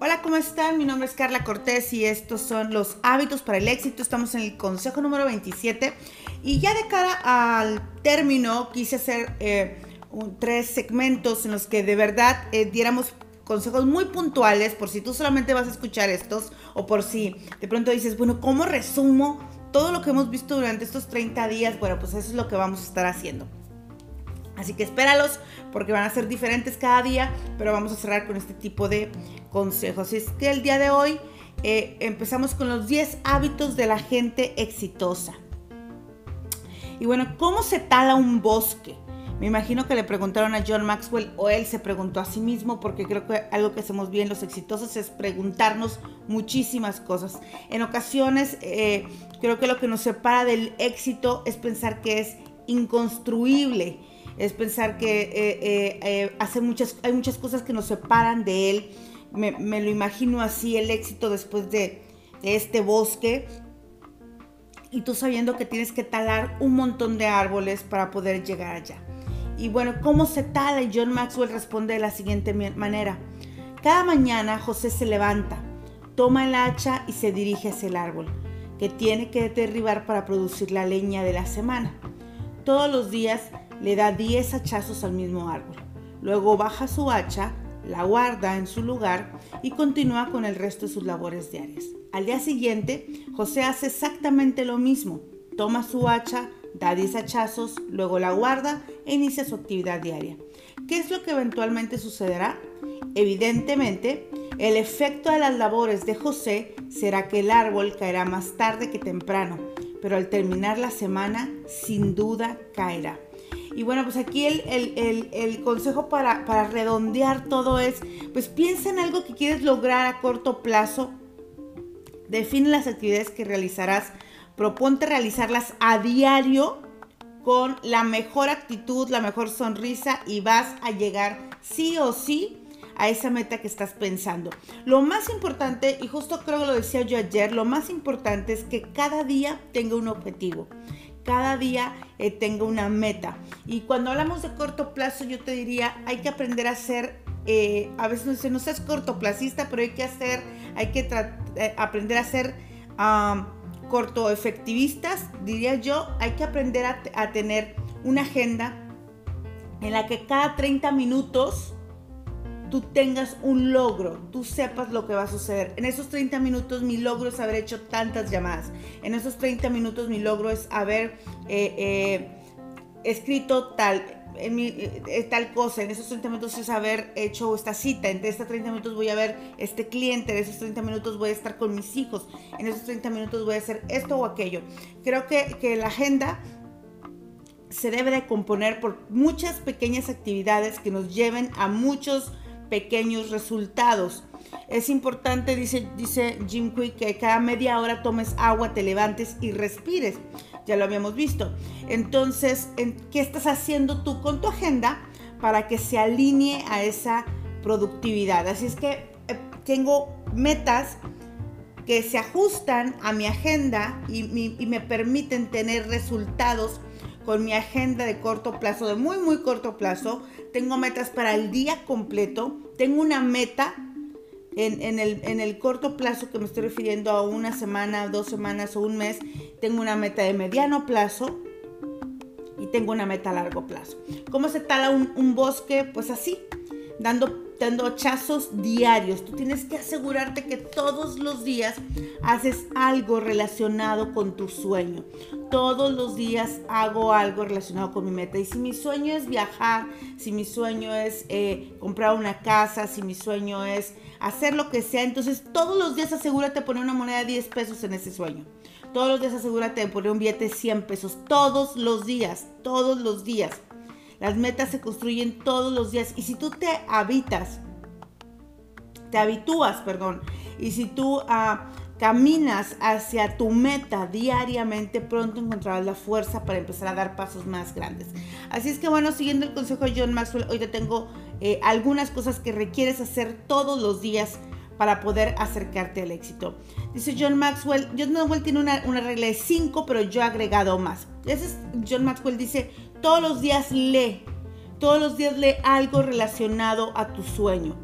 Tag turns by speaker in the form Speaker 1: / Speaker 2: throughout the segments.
Speaker 1: Hola, ¿cómo están? Mi nombre es Carla Cortés y estos son los hábitos para el éxito. Estamos en el consejo número 27 y ya de cara al término quise hacer eh, tres segmentos en los que de verdad eh, diéramos consejos muy puntuales por si tú solamente vas a escuchar estos o por si de pronto dices, bueno, ¿cómo resumo todo lo que hemos visto durante estos 30 días? Bueno, pues eso es lo que vamos a estar haciendo. Así que espéralos porque van a ser diferentes cada día, pero vamos a cerrar con este tipo de consejos. Es que el día de hoy eh, empezamos con los 10 hábitos de la gente exitosa. Y bueno, ¿cómo se tala un bosque? Me imagino que le preguntaron a John Maxwell o él se preguntó a sí mismo porque creo que algo que hacemos bien los exitosos es preguntarnos muchísimas cosas. En ocasiones eh, creo que lo que nos separa del éxito es pensar que es inconstruible es pensar que eh, hace muchas, hay muchas cosas que nos separan de él. Me, lo imagino así, el éxito después de, este bosque. Y tú sabiendo que tienes que talar un montón de árboles para poder llegar allá. Y bueno, ¿cómo se tala? Y John Maxwell responde de la siguiente manera. Cada mañana José se levanta, toma el hacha y se dirige hacia el árbol, que tiene que derribar para producir la leña de la semana. Todos los días le da 10 hachazos al mismo árbol. Luego baja su hacha, la guarda en su lugar y continúa con el resto de sus labores diarias. Al día siguiente, José hace exactamente lo mismo. Toma su hacha, da 10 hachazos, luego la guarda e inicia su actividad diaria. ¿Qué es lo que eventualmente sucederá? Evidentemente, el efecto de las labores de José será que el árbol caerá más tarde que temprano, pero al terminar la semana, sin duda caerá. Y bueno, pues aquí el, consejo para, para, redondear todo es, pues piensa en algo que quieres lograr a corto plazo, define las actividades que realizarás, proponte realizarlas a diario con la mejor actitud, la mejor sonrisa y vas a llegar sí o sí a esa meta que estás pensando. Lo más importante, y justo creo que lo decía yo ayer, lo más importante es que cada día tenga un objetivo cada día eh, tenga una meta. Y cuando hablamos de corto plazo, yo te diría, hay que aprender a ser, eh, a veces no, sé, no seas cortoplacista, pero hay que hacer, hay que eh, aprender a ser corto efectivistas, diría yo, hay que aprender a tener una agenda en la que cada 30 minutos tú tengas un logro, tú sepas lo que va a suceder. En esos 30 minutos mi logro es haber hecho tantas llamadas. En esos 30 minutos mi logro es haber eh, eh, escrito tal, eh, tal cosa. En esos 30 minutos es haber hecho esta cita. En estos 30 minutos voy a ver este cliente. En esos 30 minutos voy a estar con mis hijos. En esos 30 minutos voy a hacer esto o aquello. Creo que, que la agenda se debe de componer por muchas pequeñas actividades que nos lleven a muchos pequeños resultados. Es importante, dice, dice Jim Quick, que cada media hora tomes agua, te levantes y respires. Ya lo habíamos visto. Entonces, ¿qué estás haciendo tú con tu agenda para que se alinee a esa productividad? Así es que eh, tengo metas que se ajustan a mi agenda y, y me permiten tener resultados con mi agenda de corto plazo, de muy, muy corto plazo. Tengo metas para el día completo. Tengo una meta en, el, en, el, corto plazo que me estoy refiriendo a una semana, dos semanas o un mes. Tengo una meta de mediano plazo y tengo una meta a largo plazo. ¿Cómo se tala un, un bosque? Pues así, dando hachazos diarios. Tú tienes que asegurarte que todos los días haces algo relacionado con tu sueño. Todos los días hago algo relacionado con mi meta. Y si mi sueño es viajar, si mi sueño es eh, comprar una casa, si mi sueño es hacer lo que sea, entonces todos los días asegúrate de poner una moneda de 10 pesos en ese sueño. Todos los días asegúrate de poner un billete de 100 pesos. Todos los días, todos los días. Las metas se construyen todos los días y si tú te habitas, te habitúas, perdón, y si tú ah, caminas hacia tu meta diariamente, pronto encontrarás la fuerza para empezar a dar pasos más grandes. Así es que bueno, siguiendo el consejo de John Maxwell, hoy te tengo eh, algunas cosas que requieres hacer todos los días para poder acercarte al éxito. Dice John Maxwell, John Maxwell tiene una, regla de 5, pero yo he agregado más. Es, John Maxwell dice, todos los días lee, todos los días lee algo relacionado a tu sueño.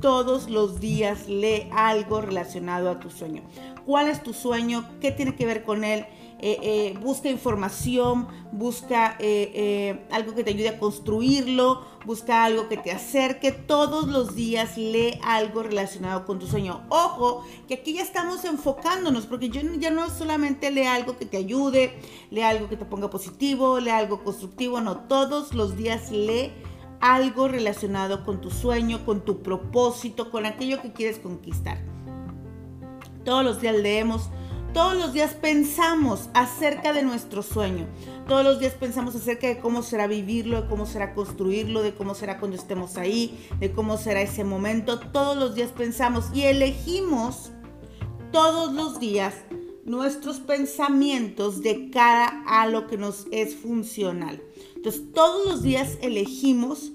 Speaker 1: Todos los días lee algo relacionado a tu sueño. ¿Cuál es tu sueño? ¿Qué tiene que ver con él? Eh, eh, busca información, busca eh, algo que te ayude a construirlo, busca algo que te acerque. Todos los días lee algo relacionado con tu sueño. Ojo, que aquí ya estamos enfocándonos, porque yo ya no solamente lee algo que te ayude, lee algo que te ponga positivo, lee algo constructivo, no, todos los días lee algo relacionado con tu sueño, con tu propósito, con aquello que quieres conquistar. Todos los días leemos todos los días pensamos acerca de nuestro sueño. Todos los días pensamos acerca de cómo será vivirlo, de cómo será construirlo, de cómo será cuando estemos ahí, de cómo será ese momento. Todos los días pensamos y elegimos todos los días nuestros pensamientos de cara a lo que nos es funcional. Entonces, todos los días elegimos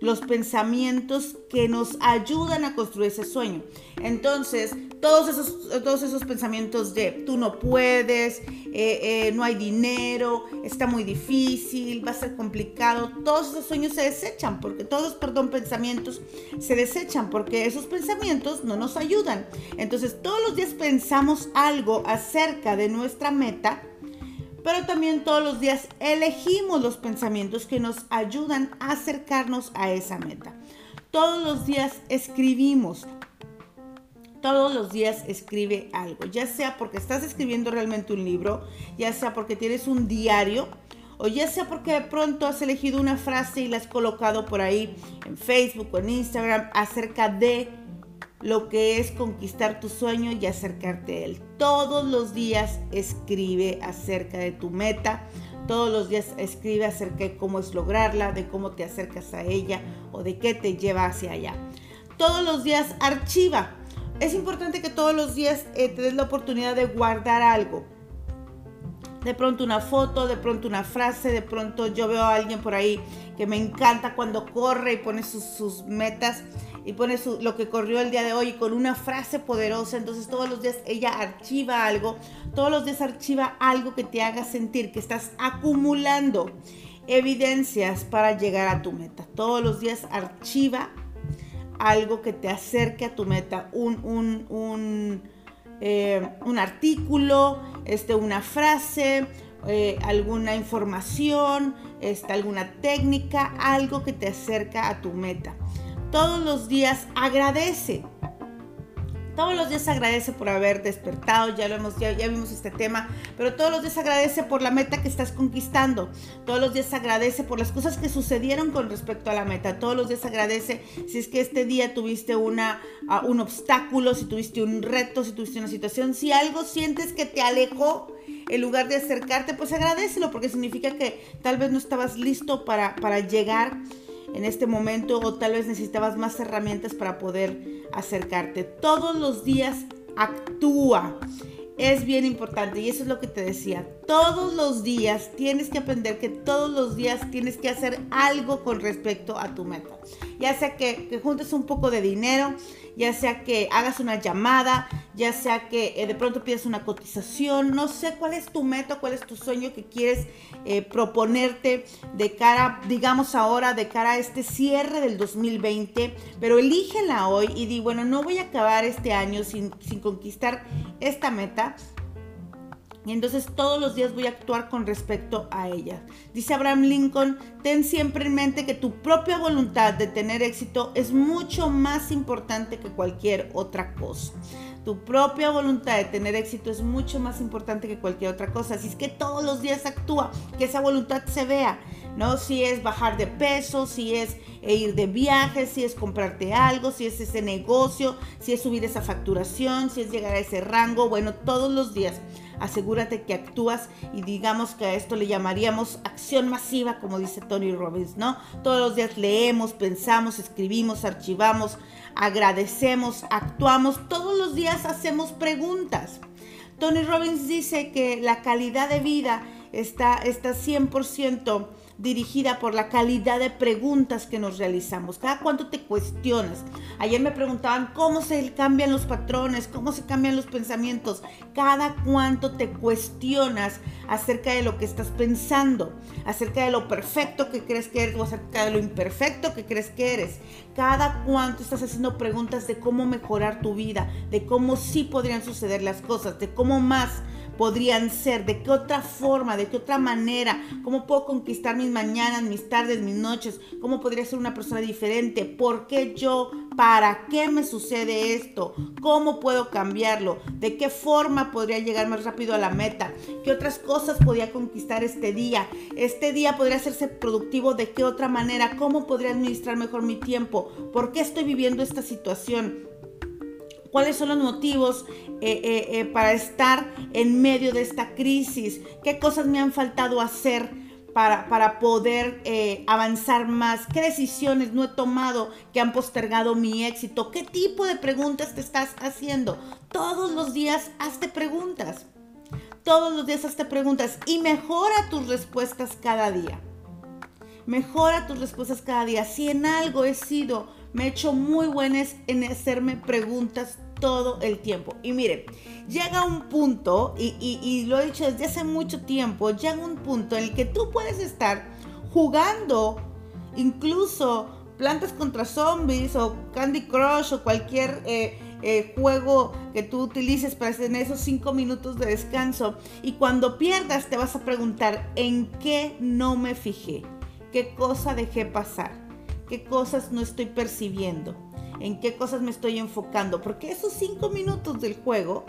Speaker 1: los pensamientos que nos ayudan a construir ese sueño. Entonces, todos esos, todos esos pensamientos de tú no puedes, eh, eh, no hay dinero, está muy difícil, va a ser complicado, todos esos sueños se desechan, porque todos, perdón, pensamientos se desechan, porque esos pensamientos no nos ayudan. Entonces, todos los días pensamos algo acerca de nuestra meta pero también todos los días elegimos los pensamientos que nos ayudan a acercarnos a esa meta. Todos los días escribimos. Todos los días escribe algo, ya sea porque estás escribiendo realmente un libro, ya sea porque tienes un diario, o ya sea porque de pronto has elegido una frase y la has colocado por ahí en Facebook o en Instagram acerca de lo que es conquistar tu sueño y acercarte a él. Todos los días escribe acerca de tu meta, todos los días escribe acerca de cómo es lograrla, de cómo te acercas a ella o de qué te lleva hacia allá. Todos los días archiva. Es importante que todos los días eh, te des la oportunidad de guardar algo. De pronto una foto, de pronto una frase, de pronto yo veo a alguien por ahí que me encanta cuando corre y pone sus, sus metas y pone lo que corrió el día de hoy con una frase poderosa. Entonces todos los días ella archiva algo, todos los días archiva algo que te haga sentir que estás acumulando evidencias para llegar a tu meta. Todos los días archiva algo que te acerque a tu meta, un, un, un, eh, artículo, este, una frase, eh, alguna información, este, alguna técnica, algo que te acerca a tu meta todos los días agradece. Todos los días agradece por haber despertado, ya lo hemos, ya, vimos este tema, pero todos los días agradece por la meta que estás conquistando. Todos los días agradece por las cosas que sucedieron con respecto a la meta. Todos los días agradece si es que este día tuviste una, un obstáculo, si tuviste un reto, si tuviste una situación, si algo sientes que te alejó en lugar de acercarte, pues agradecelo porque significa que tal vez no estabas listo para, para llegar en este momento o tal vez necesitabas más herramientas para poder acercarte. Todos los días actúa. Es bien importante y eso es lo que te decía. Todos los días tienes que aprender que todos los días tienes que hacer algo con respecto a tu meta. Ya sea que, juntes un poco de dinero, ya sea que hagas una llamada, ya sea que eh, de pronto pides una cotización, no sé cuál es tu meta, cuál es tu sueño que quieres eh, proponerte de cara, digamos ahora, de cara a este cierre del 2020, pero elígela hoy y di, bueno, no voy a acabar este año sin, sin conquistar esta meta, y entonces todos los días voy a actuar con respecto a ella. Dice Abraham Lincoln, ten siempre en mente que tu propia voluntad de tener éxito es mucho más importante que cualquier otra cosa. Tu propia voluntad de tener éxito es mucho más importante que cualquier otra cosa. Así es que todos los días actúa, que esa voluntad se vea, ¿no? Si es bajar de peso, si es ir de viaje, si es comprarte algo, si es ese negocio, si es subir esa facturación, si es llegar a ese rango, bueno, todos los días asegúrate que actúas y digamos que a esto le llamaríamos acción masiva, como dice Tony Robbins, ¿no? Todos los días leemos, pensamos, escribimos, archivamos, agradecemos, actuamos, todos los días hacemos preguntas. Tony Robbins dice que la calidad de vida está, está 100% dirigida por la calidad de preguntas que nos realizamos. Cada cuánto te cuestionas. Ayer me preguntaban cómo se cambian los patrones, cómo se cambian los pensamientos. Cada cuánto te cuestionas acerca de lo que estás pensando, acerca de lo perfecto que crees que eres o acerca de lo imperfecto que crees que eres. Cada cuánto estás haciendo preguntas de cómo mejorar tu vida, de cómo sí podrían suceder las cosas, de cómo más podrían ser, de qué otra forma, de qué otra manera, cómo puedo conquistar mis mañanas, mis tardes, mis noches, cómo podría ser una persona diferente, por qué yo, para qué me sucede esto, cómo puedo cambiarlo, de qué forma podría llegar más rápido a la meta, qué otras cosas podría conquistar este día, este día podría hacerse productivo de qué otra manera, cómo podría administrar mejor mi tiempo, por qué estoy viviendo esta situación cuáles son los motivos eh, eh, eh, para estar en medio de esta crisis, qué cosas me han faltado hacer para, para poder avanzar más, qué decisiones no he tomado que han postergado mi éxito, qué tipo de preguntas te estás haciendo. Todos los días hazte preguntas. Todos los días hazte preguntas y mejora tus respuestas cada día. Mejora tus respuestas cada día. Si en algo he sido me he hecho muy buenas en hacerme preguntas todo el tiempo. Y miren, llega un punto, y, lo he dicho desde hace mucho tiempo, llega un punto en el que tú puedes estar jugando incluso plantas contra zombies o Candy Crush o cualquier eh, eh, juego que tú utilices para tener esos cinco minutos de descanso. Y cuando pierdas te vas a preguntar en qué no me fijé, qué cosa dejé pasar qué cosas no estoy percibiendo, en qué cosas me estoy enfocando, porque esos cinco minutos del juego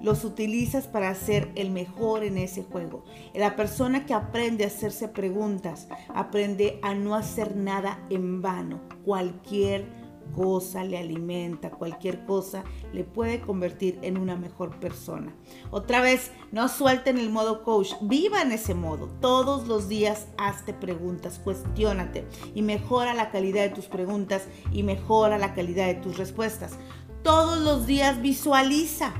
Speaker 1: los utilizas para ser el mejor en ese juego. La persona que aprende a hacerse preguntas, aprende a no hacer nada en vano, cualquier cosa le alimenta, cualquier cosa le puede convertir en una mejor persona. Otra vez, no suelten el modo coach, viva en ese modo. Todos los días hazte preguntas, cuestiónate y mejora la calidad de tus preguntas y mejora la calidad de tus respuestas. Todos los días visualiza.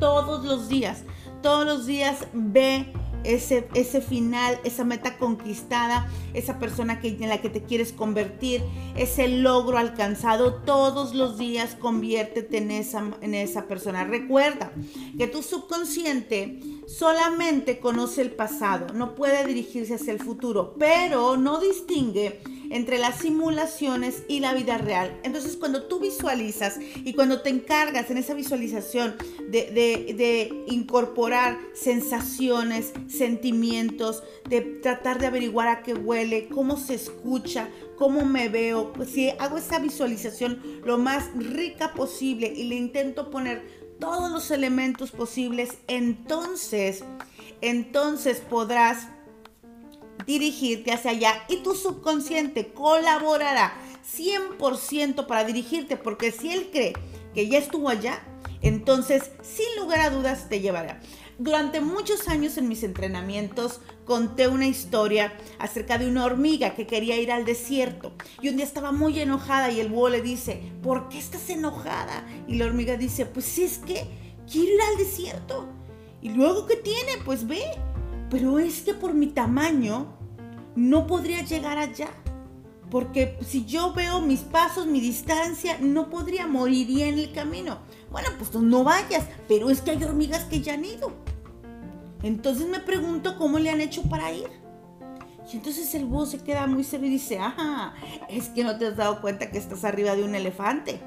Speaker 1: Todos los días. Todos los días ve ese, ese final, esa meta conquistada, esa persona que, en la que te quieres convertir, ese logro alcanzado, todos los días conviértete en esa, en esa persona. Recuerda que tu subconsciente solamente conoce el pasado, no puede dirigirse hacia el futuro, pero no distingue entre las simulaciones y la vida real. Entonces, cuando tú visualizas y cuando te encargas en esa visualización de, incorporar sensaciones, sentimientos, de tratar de averiguar a qué huele, cómo se escucha, cómo me veo, pues si hago esa visualización lo más rica posible y le intento poner todos los elementos posibles, entonces, entonces podrás dirigirte hacia allá y tu subconsciente colaborará 100% para dirigirte, porque si él cree que ya estuvo allá, entonces sin lugar a dudas te llevará. Durante muchos años en mis entrenamientos conté una historia acerca de una hormiga que quería ir al desierto y un día estaba muy enojada y el búho le dice, ¿por qué estás enojada? Y la hormiga dice, pues es que quiero ir al desierto. Y luego, ¿qué tiene? Pues ve. Pero es que por mi tamaño no podría llegar allá. Porque si yo veo mis pasos, mi distancia, no podría, moriría en el camino. Bueno, pues no vayas, pero es que hay hormigas que ya han ido. Entonces me pregunto cómo le han hecho para ir. Y entonces el búho se queda muy serio y dice, ajá, es que no te has dado cuenta que estás arriba de un elefante.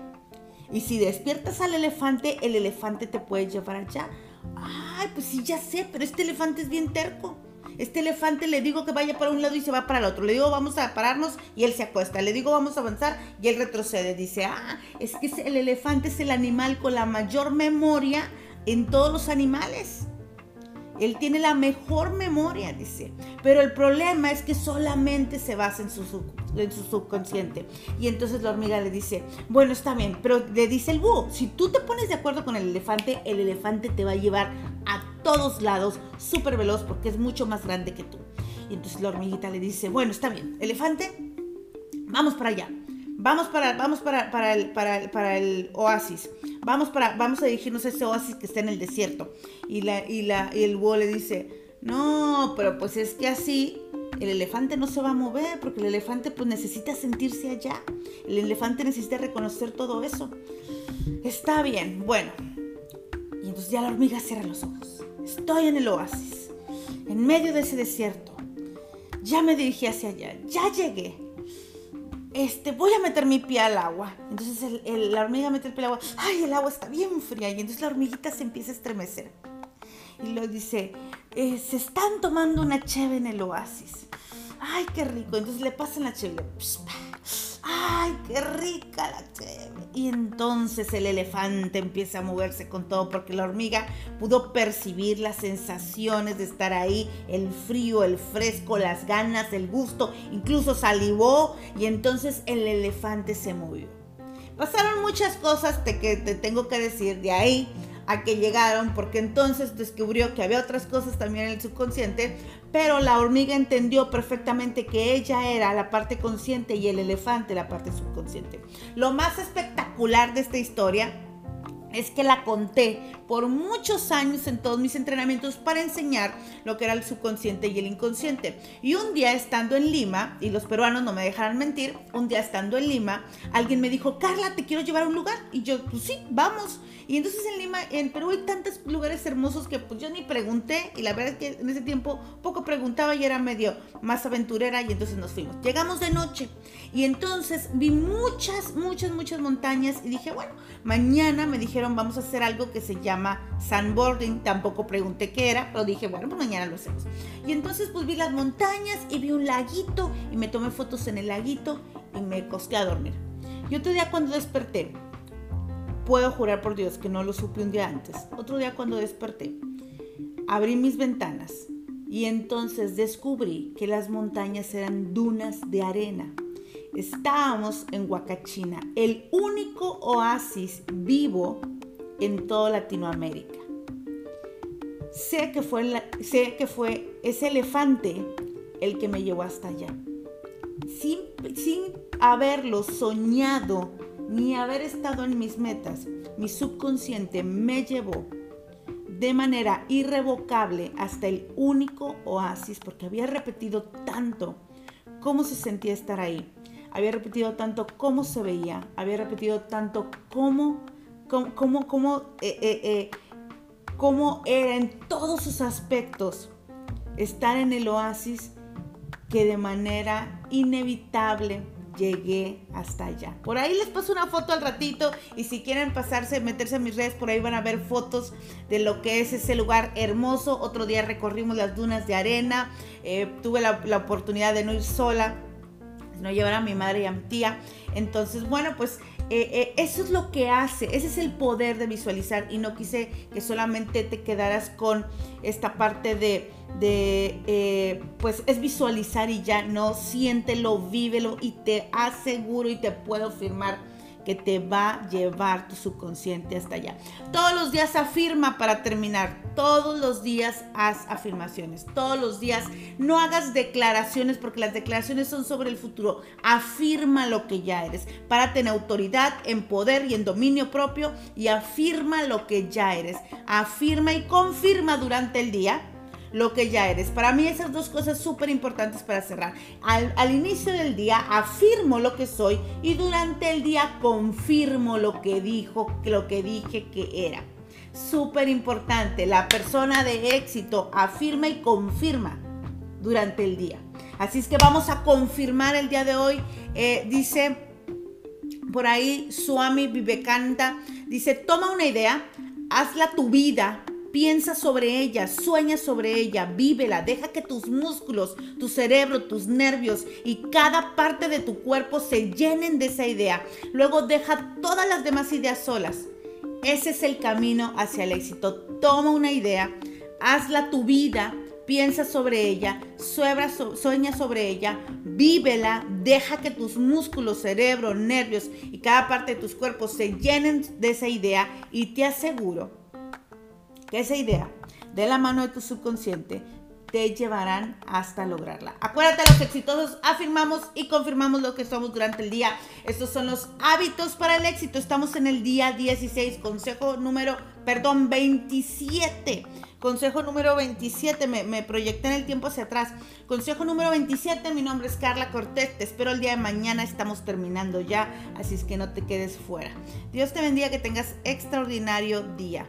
Speaker 1: Y si despiertas al elefante, el elefante te puede llevar allá. Ay, pues sí, ya sé, pero este elefante es bien terco. Este elefante le digo que vaya para un lado y se va para el otro. Le digo vamos a pararnos y él se acuesta. Le digo vamos a avanzar y él retrocede. Dice, ah, es que el elefante es el animal con la mayor memoria en todos los animales. Él tiene la mejor memoria, dice. Pero el problema es que solamente se basa en su, en su subconsciente. Y entonces la hormiga le dice, bueno, está bien, pero le dice el búho, si tú te pones de acuerdo con el elefante, el elefante te va a llevar a todos lados, súper veloz, porque es mucho más grande que tú. Y entonces la hormiguita le dice, bueno, está bien, elefante, vamos para allá. Vamos para, vamos para, para, el, para, para el oasis. Vamos, para, vamos a dirigirnos a ese oasis que está en el desierto. Y, la, y, la, y el búho le dice, No, pero pues es que así el elefante no se va a mover porque el elefante pues necesita sentirse allá. El elefante necesita reconocer todo eso. Está bien, bueno. Y entonces ya la hormiga cierra los ojos. Estoy en el oasis, en medio de ese desierto. Ya me dirigí hacia allá, ya llegué. Este, voy a meter mi pie al agua. Entonces la hormiga mete el pie al agua. Ay, el agua está bien fría. Y entonces la hormiguita se empieza a estremecer. Y lo dice, eh, se están tomando una cheve en el oasis. Ay, qué rico. Entonces le pasan la cheve. Ay, qué rica la cheve. Y entonces el elefante empieza a moverse con todo porque la hormiga pudo percibir las sensaciones de estar ahí, el frío, el fresco, las ganas, el gusto, incluso salivó y entonces el elefante se movió. Pasaron muchas cosas que te tengo que decir de ahí a que llegaron, porque entonces descubrió que había otras cosas también en el subconsciente, pero la hormiga entendió perfectamente que ella era la parte consciente y el elefante la parte subconsciente. Lo más espectacular de esta historia es que la conté por muchos años en todos mis entrenamientos para enseñar lo que era el subconsciente y el inconsciente. Y un día estando en Lima, y los peruanos no me dejarán mentir, un día estando en Lima, alguien me dijo, Carla, te quiero llevar a un lugar. Y yo, pues sí, vamos. Y entonces en Lima, en Perú hay tantos lugares hermosos que pues yo ni pregunté y la verdad es que en ese tiempo poco preguntaba y era medio más aventurera y entonces nos fuimos. Llegamos de noche y entonces vi muchas, muchas, muchas montañas y dije, bueno, mañana me dijeron vamos a hacer algo que se llama sandboarding. Tampoco pregunté qué era, pero dije, bueno, pues mañana lo hacemos. Y entonces pues vi las montañas y vi un laguito y me tomé fotos en el laguito y me costé a dormir. Y otro día cuando desperté, puedo jurar por Dios que no lo supe un día antes. Otro día cuando desperté, abrí mis ventanas y entonces descubrí que las montañas eran dunas de arena. Estábamos en Huacachina, el único oasis vivo en toda Latinoamérica. Sé que fue, ese elefante el que me llevó hasta allá. Sin haberlo soñado ni haber estado en mis metas, mi subconsciente me llevó de manera irrevocable hasta el único oasis, porque había repetido tanto cómo se sentía estar ahí, había repetido tanto cómo se veía, había repetido tanto cómo, cómo, cómo, eh, eh, eh, cómo era en todos sus aspectos estar en el oasis que de manera inevitable llegué hasta allá. Por ahí les paso una foto al ratito y si quieren pasarse, meterse en mis redes, por ahí van a ver fotos de lo que es ese lugar hermoso. Otro día recorrimos las dunas de arena, eh, tuve la, la oportunidad de no ir sola, no llevar a mi madre y a mi tía. Entonces, bueno, pues eh, eh, eso es lo que hace, ese es el poder de visualizar y no quise que solamente te quedaras con esta parte de, eh, pues es visualizar y ya, no, siéntelo, vívelo y te aseguro y te puedo firmar que te va a llevar tu subconsciente hasta allá. Todos los días afirma para terminar. Todos los días haz afirmaciones. Todos los días no hagas declaraciones porque las declaraciones son sobre el futuro. Afirma lo que ya eres. Párate en autoridad, en poder y en dominio propio y afirma lo que ya eres. Afirma y confirma durante el día lo que ya eres. Para mí esas dos cosas súper importantes para cerrar. Al, inicio del día afirmo lo que soy y durante el día confirmo lo que dijo, lo que dije que era. Súper importante, la persona de éxito afirma y confirma durante el día. Así es que vamos a confirmar el día de hoy. Eh, dice por ahí Swami Vivekananda, dice, toma una idea, hazla tu vida Piensa sobre ella, sueña sobre ella, vívela, deja que tus músculos, tu cerebro, tus nervios y cada parte de tu cuerpo se llenen de esa idea. Luego deja todas las demás ideas solas. Ese es el camino hacia el éxito. Toma una idea, hazla tu vida, piensa sobre ella, sueña sobre ella, vívela, deja que tus músculos, cerebro, nervios y cada parte de tus cuerpos se llenen de esa idea y te aseguro que esa idea de la mano de tu subconsciente te llevarán hasta lograrla. Acuérdate, los exitosos afirmamos y confirmamos lo que somos durante el día. Estos son los hábitos para el éxito. Estamos en el día 16, consejo número, perdón, 27. Consejo número 27, me, me proyecté en el tiempo hacia atrás. Consejo número 27, mi nombre es Carla Cortés, te espero el día de mañana, estamos terminando ya, así es que no te quedes fuera. Dios te bendiga, que tengas extraordinario día.